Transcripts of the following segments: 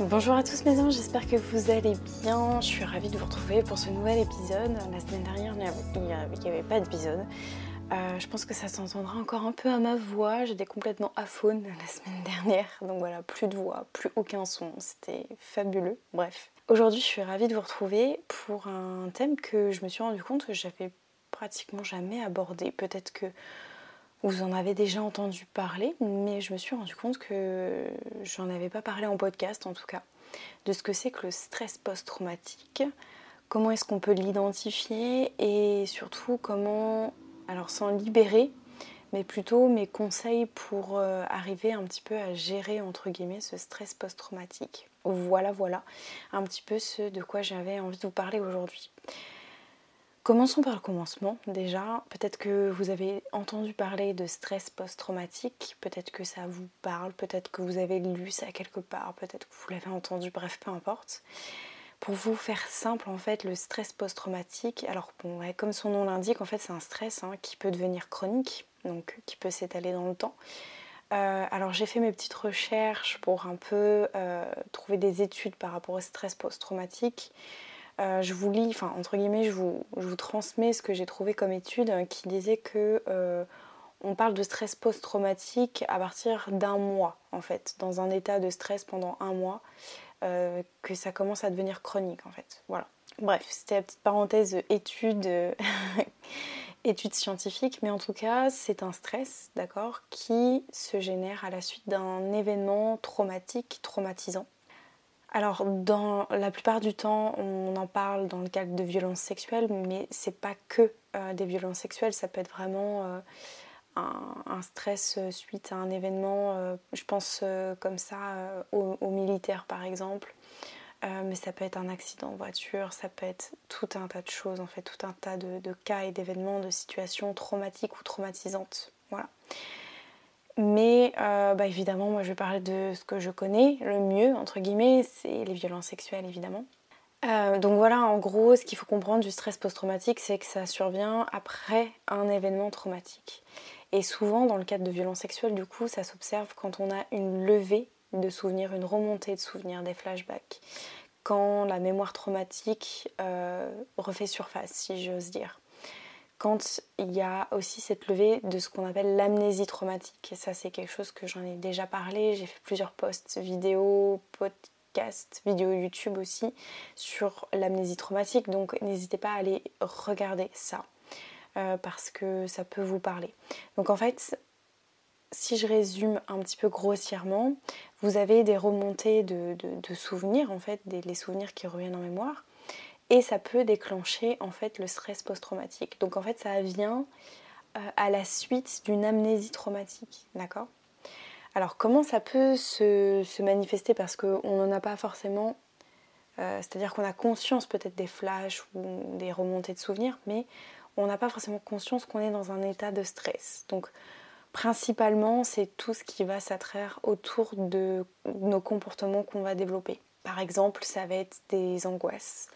Bonjour à tous mes anges, j'espère que vous allez bien. Je suis ravie de vous retrouver pour ce nouvel épisode. La semaine dernière, il n'y avait pas d'épisode. Euh, je pense que ça s'entendra encore un peu à ma voix. J'étais complètement aphone la semaine dernière. Donc voilà, plus de voix, plus aucun son. C'était fabuleux. Bref. Aujourd'hui, je suis ravie de vous retrouver pour un thème que je me suis rendu compte que j'avais pratiquement jamais abordé. Peut-être que vous en avez déjà entendu parler, mais je me suis rendu compte que j'en avais pas parlé en podcast en tout cas, de ce que c'est que le stress post-traumatique, comment est-ce qu'on peut l'identifier et surtout comment, alors sans libérer, mais plutôt mes conseils pour euh, arriver un petit peu à gérer entre guillemets ce stress post-traumatique. Voilà, voilà, un petit peu ce de quoi j'avais envie de vous parler aujourd'hui. Commençons par le commencement déjà. Peut-être que vous avez entendu parler de stress post-traumatique, peut-être que ça vous parle, peut-être que vous avez lu ça quelque part, peut-être que vous l'avez entendu, bref, peu importe. Pour vous faire simple, en fait, le stress post-traumatique, alors bon, comme son nom l'indique, en fait, c'est un stress hein, qui peut devenir chronique, donc qui peut s'étaler dans le temps. Euh, alors j'ai fait mes petites recherches pour un peu euh, trouver des études par rapport au stress post-traumatique. Euh, je vous lis, enfin entre guillemets, je vous, transmets ce que j'ai trouvé comme étude hein, qui disait que euh, on parle de stress post-traumatique à partir d'un mois en fait, dans un état de stress pendant un mois, euh, que ça commence à devenir chronique en fait. Voilà. Bref, c'était la petite parenthèse étude, étude scientifique, mais en tout cas, c'est un stress, d'accord, qui se génère à la suite d'un événement traumatique, traumatisant alors, dans la plupart du temps, on en parle dans le cadre de violences sexuelles, mais c'est pas que euh, des violences sexuelles, ça peut être vraiment euh, un, stress euh, suite à un événement, je pense comme ça aux, militaires par exemple, mais ça peut être un accident de voiture, ça peut être tout un tas de choses en fait, tout un tas de, de cas et d'événements, de situations traumatiques ou traumatisantes. Voilà. Mais euh, bah, évidemment, moi je vais parler de ce que je connais le mieux, entre guillemets, c'est les violences sexuelles évidemment. Euh, donc voilà, en gros, ce qu'il faut comprendre du stress post-traumatique, c'est que ça survient après un événement traumatique. Et souvent, dans le cadre de violences sexuelles, du coup, ça s'observe quand on a une levée de souvenirs, une remontée de souvenirs, des flashbacks, quand la mémoire traumatique euh, refait surface, si j'ose dire quand il y a aussi cette levée de ce qu'on appelle l'amnésie traumatique. Et ça, c'est quelque chose que j'en ai déjà parlé. J'ai fait plusieurs posts vidéo, podcasts, vidéos YouTube aussi sur l'amnésie traumatique. Donc n'hésitez pas à aller regarder ça euh, parce que ça peut vous parler. Donc en fait, si je résume un petit peu grossièrement, vous avez des remontées de, souvenirs, en fait, des, les souvenirs qui reviennent en mémoire et ça peut déclencher en fait le stress post-traumatique. Donc en fait ça vient euh, à la suite d'une amnésie traumatique, d'accord? Alors comment ça peut se, manifester? Parce qu'on n'en a pas forcément, euh, c'est-à-dire qu'on a conscience peut-être des flashs ou des remontées de souvenirs, mais on n'a pas forcément conscience qu'on est dans un état de stress. Donc principalement c'est tout ce qui va s'attraire autour de nos comportements qu'on va développer. Par exemple, ça va être des angoisses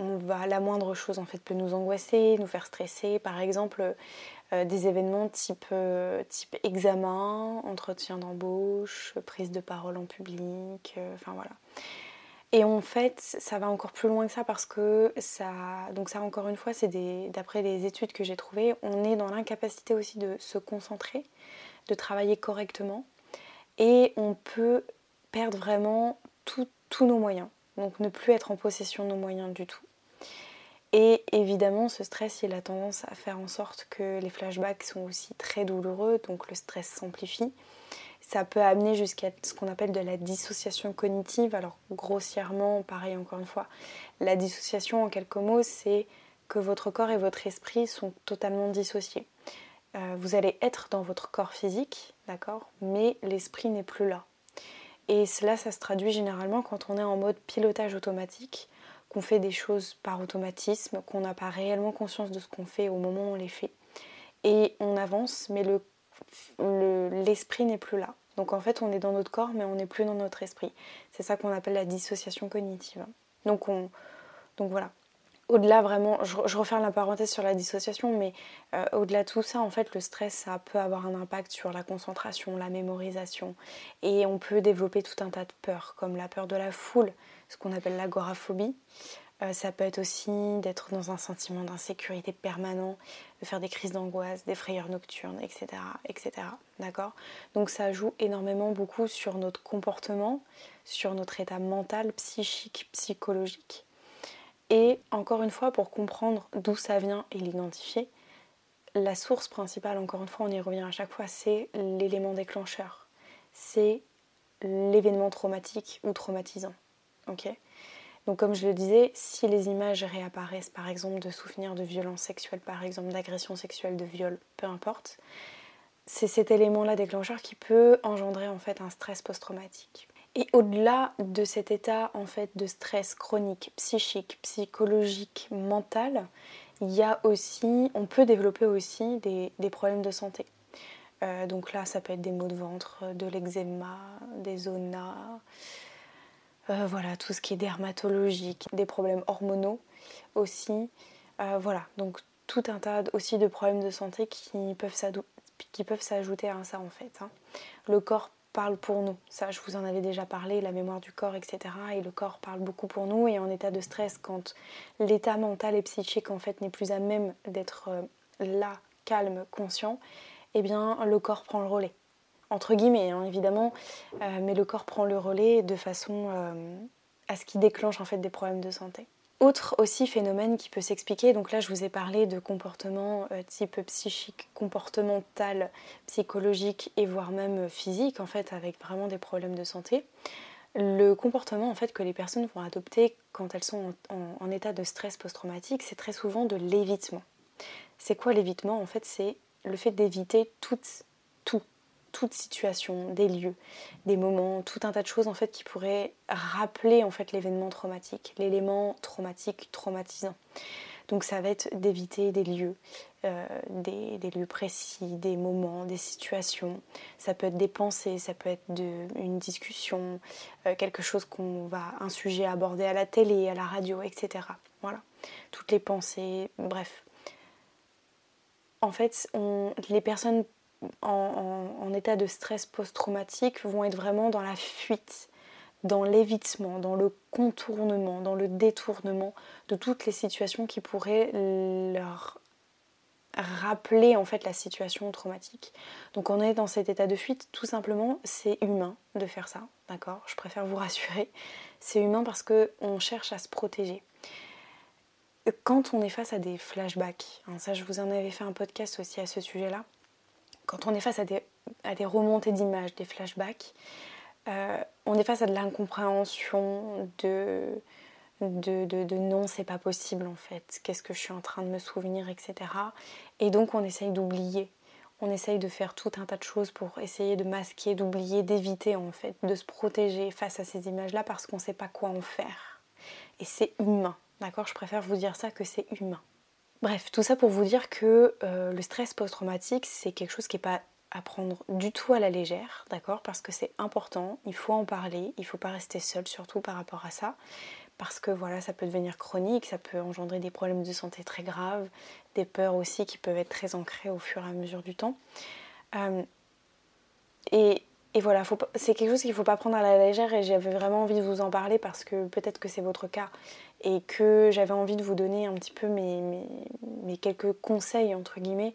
on va, la moindre chose en fait peut nous angoisser, nous faire stresser. Par exemple, euh, des événements type, euh, type examen, entretien d'embauche, prise de parole en public, euh, voilà. Et en fait, ça va encore plus loin que ça parce que ça, donc ça encore une fois, c'est d'après les études que j'ai trouvées, on est dans l'incapacité aussi de se concentrer, de travailler correctement, et on peut perdre vraiment tous nos moyens. Donc ne plus être en possession de nos moyens du tout. Et évidemment, ce stress, il a tendance à faire en sorte que les flashbacks sont aussi très douloureux, donc le stress s'amplifie. Ça peut amener jusqu'à ce qu'on appelle de la dissociation cognitive. Alors grossièrement, pareil encore une fois, la dissociation en quelques mots, c'est que votre corps et votre esprit sont totalement dissociés. Euh, vous allez être dans votre corps physique, d'accord, mais l'esprit n'est plus là. Et cela, ça se traduit généralement quand on est en mode pilotage automatique, qu'on fait des choses par automatisme, qu'on n'a pas réellement conscience de ce qu'on fait au moment où on les fait. Et on avance, mais l'esprit le, n'est plus là. Donc en fait, on est dans notre corps, mais on n'est plus dans notre esprit. C'est ça qu'on appelle la dissociation cognitive. Donc, on, donc voilà. Au-delà vraiment, je, je, referme la parenthèse sur la dissociation, mais euh, au-delà de tout ça, en fait, le stress, ça peut avoir un impact sur la concentration, la mémorisation. Et on peut développer tout un tas de peurs, comme la peur de la foule, ce qu'on appelle l'agoraphobie. Euh, ça peut être aussi d'être dans un sentiment d'insécurité permanent, de faire des crises d'angoisse, des frayeurs nocturnes, etc. etc. D'accord? Donc ça joue énormément beaucoup sur notre comportement, sur notre état mental, psychique, psychologique. Et encore une fois, pour comprendre d'où ça vient et l'identifier, la source principale, encore une fois, on y revient à chaque fois, c'est l'élément déclencheur. C'est l'événement traumatique ou traumatisant. Ok donc comme je le disais, si les images réapparaissent par exemple de souvenirs de violence sexuelle, par exemple d'agression sexuelle, de viol, peu importe, c'est cet élément-là déclencheur qui peut engendrer en fait un stress post-traumatique. Et au-delà de cet état en fait de stress chronique, psychique, psychologique, mental, il y a aussi, on peut développer aussi des, problèmes de santé. Euh, donc là, ça peut être des maux de ventre, de l'eczéma, des zonas, euh, voilà, tout ce qui est dermatologique, des problèmes hormonaux aussi. Euh, voilà, donc tout un tas aussi de problèmes de santé qui peuvent s'ajouter à ça en fait. Hein. Le corps parle pour nous, ça je vous en avais déjà parlé, la mémoire du corps, etc. Et le corps parle beaucoup pour nous et en état de stress, quand l'état mental et psychique en fait n'est plus à même d'être euh, là, calme, conscient, eh bien le corps prend le relais entre guillemets hein, évidemment, euh, mais le corps prend le relais de façon euh, à ce qu'il déclenche en fait des problèmes de santé. Autre aussi phénomène qui peut s'expliquer, donc là je vous ai parlé de comportement euh, type psychique, comportemental, psychologique et voire même physique en fait avec vraiment des problèmes de santé. Le comportement en fait que les personnes vont adopter quand elles sont en, en état de stress post-traumatique, c'est très souvent de l'évitement. C'est quoi l'évitement En fait, c'est le fait d'éviter tout, tout, toute situation, des lieux, des moments, tout un tas de choses en fait qui pourraient rappeler en fait l'événement traumatique, l'élément traumatique traumatisant. Donc ça va être d'éviter des lieux, euh, des, lieux précis, des moments, des situations. Ça peut être des pensées, ça peut être de, une discussion, euh, quelque chose qu'on va, un sujet aborder à la télé, à la radio, etc. Voilà, toutes les pensées, bref. En fait, les personnes en, état de stress post-traumatique vont être vraiment dans la fuite, dans l'évitement, dans le contournement, dans le détournement de toutes les situations qui pourraient leur rappeler en fait la situation traumatique. Donc on est dans cet état de fuite, tout simplement, c'est humain de faire ça, d'accord? Je préfère vous rassurer, c'est humain parce que on cherche à se protéger. Quand on est face à des flashbacks, hein, ça je vous en avais fait un podcast aussi à ce sujet-là, quand on est face à des, remontées d'images, des flashbacks, euh, on est face à de l'incompréhension, de, de, de, non, c'est pas possible en fait, qu'est-ce que je suis en train de me souvenir, etc. Et donc on essaye d'oublier. On essaye de faire tout un tas de choses pour essayer de masquer, d'oublier, d'éviter en fait, de se protéger face à ces images-là parce qu'on ne sait pas quoi en faire. Et c'est humain, d'accord? Je préfère vous dire ça que c'est humain. Bref, tout ça pour vous dire que euh, le stress post-traumatique, c'est quelque chose qui n'est pas à prendre du tout à la légère, d'accord? Parce que c'est important, il faut en parler, il ne faut pas rester seul, surtout par rapport à ça, parce que voilà, ça peut devenir chronique, ça peut engendrer des problèmes de santé très graves, des peurs aussi qui peuvent être très ancrées au fur et à mesure du temps. Euh, et et voilà, c'est quelque chose qu'il ne faut pas prendre à la légère et j'avais vraiment envie de vous en parler parce que peut-être que c'est votre cas et que j'avais envie de vous donner un petit peu mes, mes, quelques conseils, entre guillemets,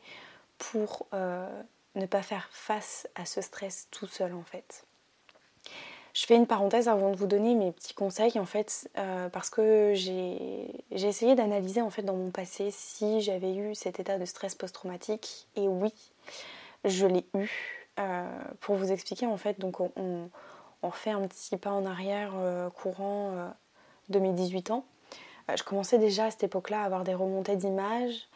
pour euh, ne pas faire face à ce stress tout seul en fait. Je fais une parenthèse avant de vous donner mes petits conseils en fait euh, parce que j'ai essayé d'analyser en fait dans mon passé si j'avais eu cet état de stress post-traumatique et oui, je l'ai eu euh, pour vous expliquer, en fait, donc on, fait un petit pas en arrière euh, courant euh, de mes 18 ans. je commençais déjà à cette époque-là à avoir des remontées d'images.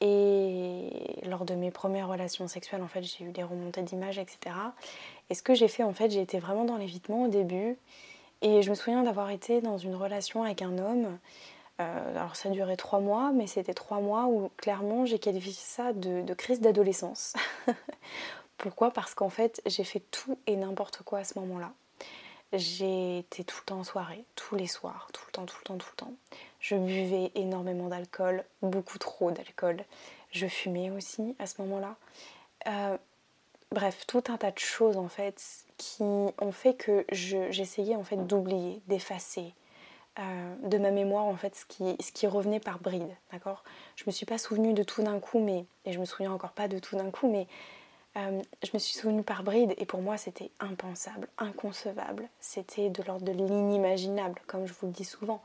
Et lors de mes premières relations sexuelles, en fait, j'ai eu des remontées d'images, etc. Et ce que j'ai fait en fait, j'ai été vraiment dans l'évitement au début. Et je me souviens d'avoir été dans une relation avec un homme. Euh, alors ça duré trois mois, mais c'était trois mois où clairement j'ai qualifié ça de, crise d'adolescence. Pourquoi? Parce qu'en fait j'ai fait tout et n'importe quoi à ce moment-là. Été tout le temps en soirée, tous les soirs, tout le temps, tout le temps, tout le temps. Je buvais énormément d'alcool, beaucoup trop d'alcool. Je fumais aussi à ce moment-là. Euh, bref, tout un tas de choses en fait qui ont fait que j'essayais en fait d'oublier, d'effacer euh, de ma mémoire en fait ce qui, ce qui revenait par bride, d'accord? Je me suis pas souvenue de tout d'un coup, mais et je me souviens encore pas de tout d'un coup, mais euh, je me suis souvenue par bride et pour moi c'était impensable, inconcevable, c'était de l'ordre de l'inimaginable, comme je vous le dis souvent.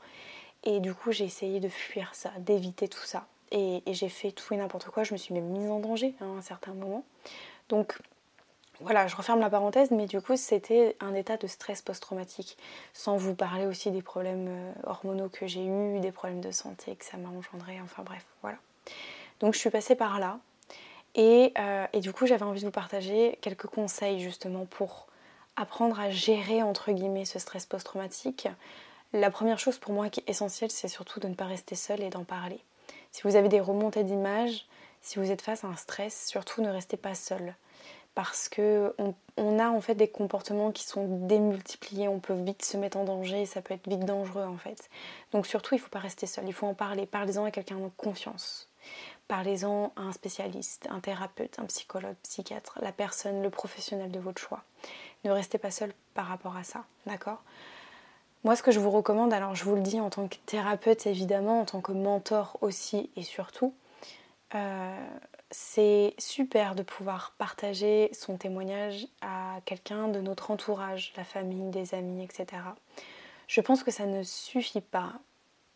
Et du coup j'ai essayé de fuir ça, d'éviter tout ça. Et, j'ai fait tout et n'importe quoi, je me suis même mise en danger hein, à un certain moment. Donc voilà, je referme la parenthèse, mais du coup, c'était un état de stress post-traumatique, sans vous parler aussi des problèmes euh, hormonaux que j'ai eus, des problèmes de santé que ça m'a engendré, enfin bref, voilà. Donc je suis passée par là, et, euh, et du coup, j'avais envie de vous partager quelques conseils justement pour apprendre à gérer, entre guillemets, ce stress post-traumatique. La première chose pour moi qui est essentielle, c'est surtout de ne pas rester seul et d'en parler. Si vous avez des remontées d'images, si vous êtes face à un stress, surtout ne restez pas seul parce que on, a en fait des comportements qui sont démultipliés, on peut vite se mettre en danger ça peut être vite dangereux en fait. Donc surtout il ne faut pas rester seul, il faut en parler, parlez-en à quelqu'un de confiance. Parlez-en à un spécialiste, un thérapeute, un psychologue, psychiatre, la personne, le professionnel de votre choix. Ne restez pas seul par rapport à ça, d'accord? Moi ce que je vous recommande, alors je vous le dis en tant que thérapeute évidemment, en tant que mentor aussi et surtout, euh, c'est super de pouvoir partager son témoignage à quelqu'un de notre entourage, la famille, des amis, etc. Je pense que ça ne suffit pas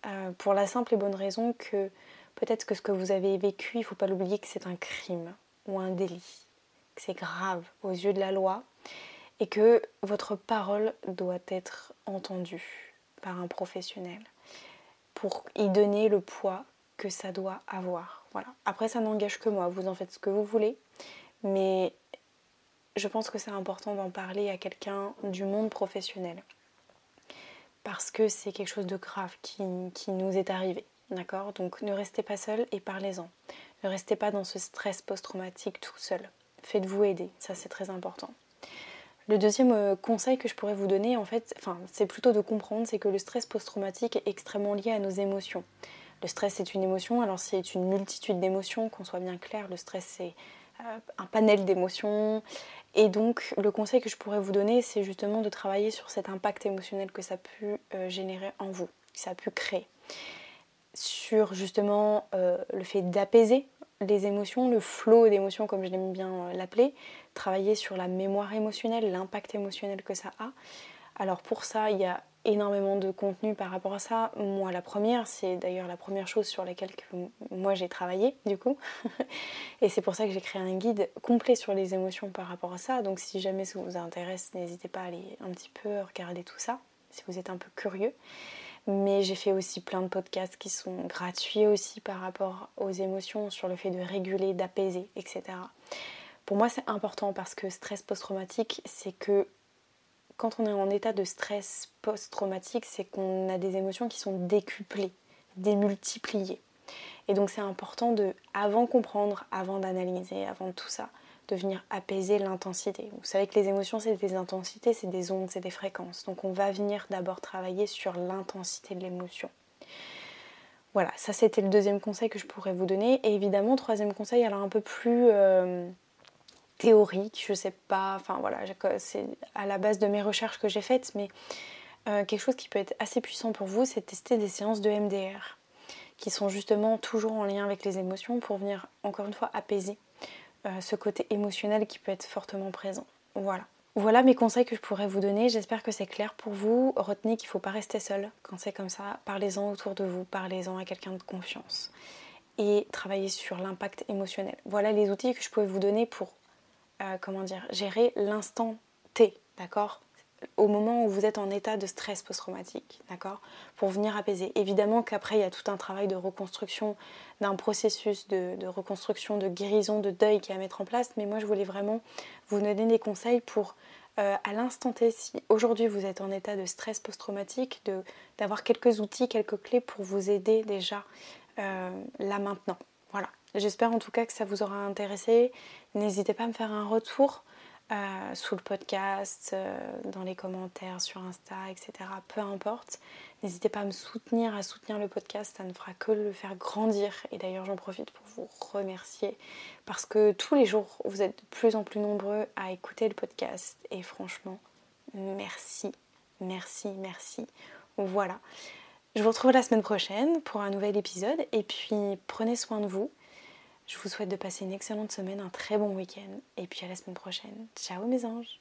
euh, pour la simple et bonne raison que peut-être que ce que vous avez vécu, il ne faut pas l'oublier que c'est un crime ou un délit, que c'est grave aux yeux de la loi et que votre parole doit être entendue par un professionnel pour y donner le poids que ça doit avoir. Voilà. Après, ça n'engage que moi, vous en faites ce que vous voulez, mais je pense que c'est important d'en parler à quelqu'un du monde professionnel parce que c'est quelque chose de grave qui, nous est arrivé. D'accord? Donc ne restez pas seul et parlez-en. Ne restez pas dans ce stress post-traumatique tout seul. Faites-vous aider, ça c'est très important. Le deuxième euh, conseil que je pourrais vous donner, en fait, enfin, c'est plutôt de comprendre, c'est que le stress post-traumatique est extrêmement lié à nos émotions. Le stress c'est une émotion, alors c'est une multitude d'émotions, qu'on soit bien clair, le stress c'est euh, un panel d'émotions. Et donc le conseil que je pourrais vous donner, c'est justement de travailler sur cet impact émotionnel que ça a pu euh, générer en vous, que ça a pu créer. Sur justement euh, le fait d'apaiser les émotions, le flot d'émotions comme je l'aime bien l'appeler, travailler sur la mémoire émotionnelle, l'impact émotionnel que ça a. Alors pour ça, il y a énormément de contenu par rapport à ça. Moi, la première, c'est d'ailleurs la première chose sur laquelle moi j'ai travaillé, du coup. et c'est pour ça que j'ai créé un guide complet sur les émotions par rapport à ça. Donc, si jamais ça vous intéresse, n'hésitez pas à aller un petit peu regarder tout ça, si vous êtes un peu curieux. Mais j'ai fait aussi plein de podcasts qui sont gratuits aussi par rapport aux émotions, sur le fait de réguler, d'apaiser, etc. Pour moi, c'est important parce que stress post-traumatique, c'est que quand on est en état de stress post-traumatique, c'est qu'on a des émotions qui sont décuplées, démultipliées. Et donc c'est important de, avant comprendre, avant d'analyser, avant tout ça, de venir apaiser l'intensité. Vous savez que les émotions, c'est des intensités, c'est des ondes, c'est des fréquences. Donc on va venir d'abord travailler sur l'intensité de l'émotion. Voilà, ça c'était le deuxième conseil que je pourrais vous donner. Et évidemment, troisième conseil, alors un peu plus... Euh, théorique, je sais pas, enfin voilà, c'est à la base de mes recherches que j'ai faites, mais euh, quelque chose qui peut être assez puissant pour vous, c'est tester des séances de MDR, qui sont justement toujours en lien avec les émotions pour venir encore une fois apaiser euh, ce côté émotionnel qui peut être fortement présent. Voilà. Voilà mes conseils que je pourrais vous donner, j'espère que c'est clair pour vous. Retenez qu'il ne faut pas rester seul quand c'est comme ça, parlez-en autour de vous, parlez-en à quelqu'un de confiance et travaillez sur l'impact émotionnel. Voilà les outils que je pouvais vous donner pour euh, comment dire, gérer l'instant T, d'accord? Au moment où vous êtes en état de stress post-traumatique, d'accord Pour venir apaiser. Évidemment qu'après, il y a tout un travail de reconstruction, d'un processus de, reconstruction, de guérison, de deuil qui est à mettre en place, mais moi, je voulais vraiment vous donner des conseils pour, euh, à l'instant T, si aujourd'hui vous êtes en état de stress post-traumatique, d'avoir quelques outils, quelques clés pour vous aider déjà euh, là maintenant. Voilà. J'espère en tout cas que ça vous aura intéressé. N'hésitez pas à me faire un retour. Euh, sous le podcast, euh, dans les commentaires, sur Insta, etc. Peu importe. N'hésitez pas à me soutenir, à soutenir le podcast, ça ne fera que le faire grandir. Et d'ailleurs, j'en profite pour vous remercier parce que tous les jours, vous êtes de plus en plus nombreux à écouter le podcast. Et franchement, merci, merci, merci. Voilà. Je vous retrouve la semaine prochaine pour un nouvel épisode. Et puis, prenez soin de vous. Je vous souhaite de passer une excellente semaine, un très bon week-end et puis à la semaine prochaine. Ciao mes anges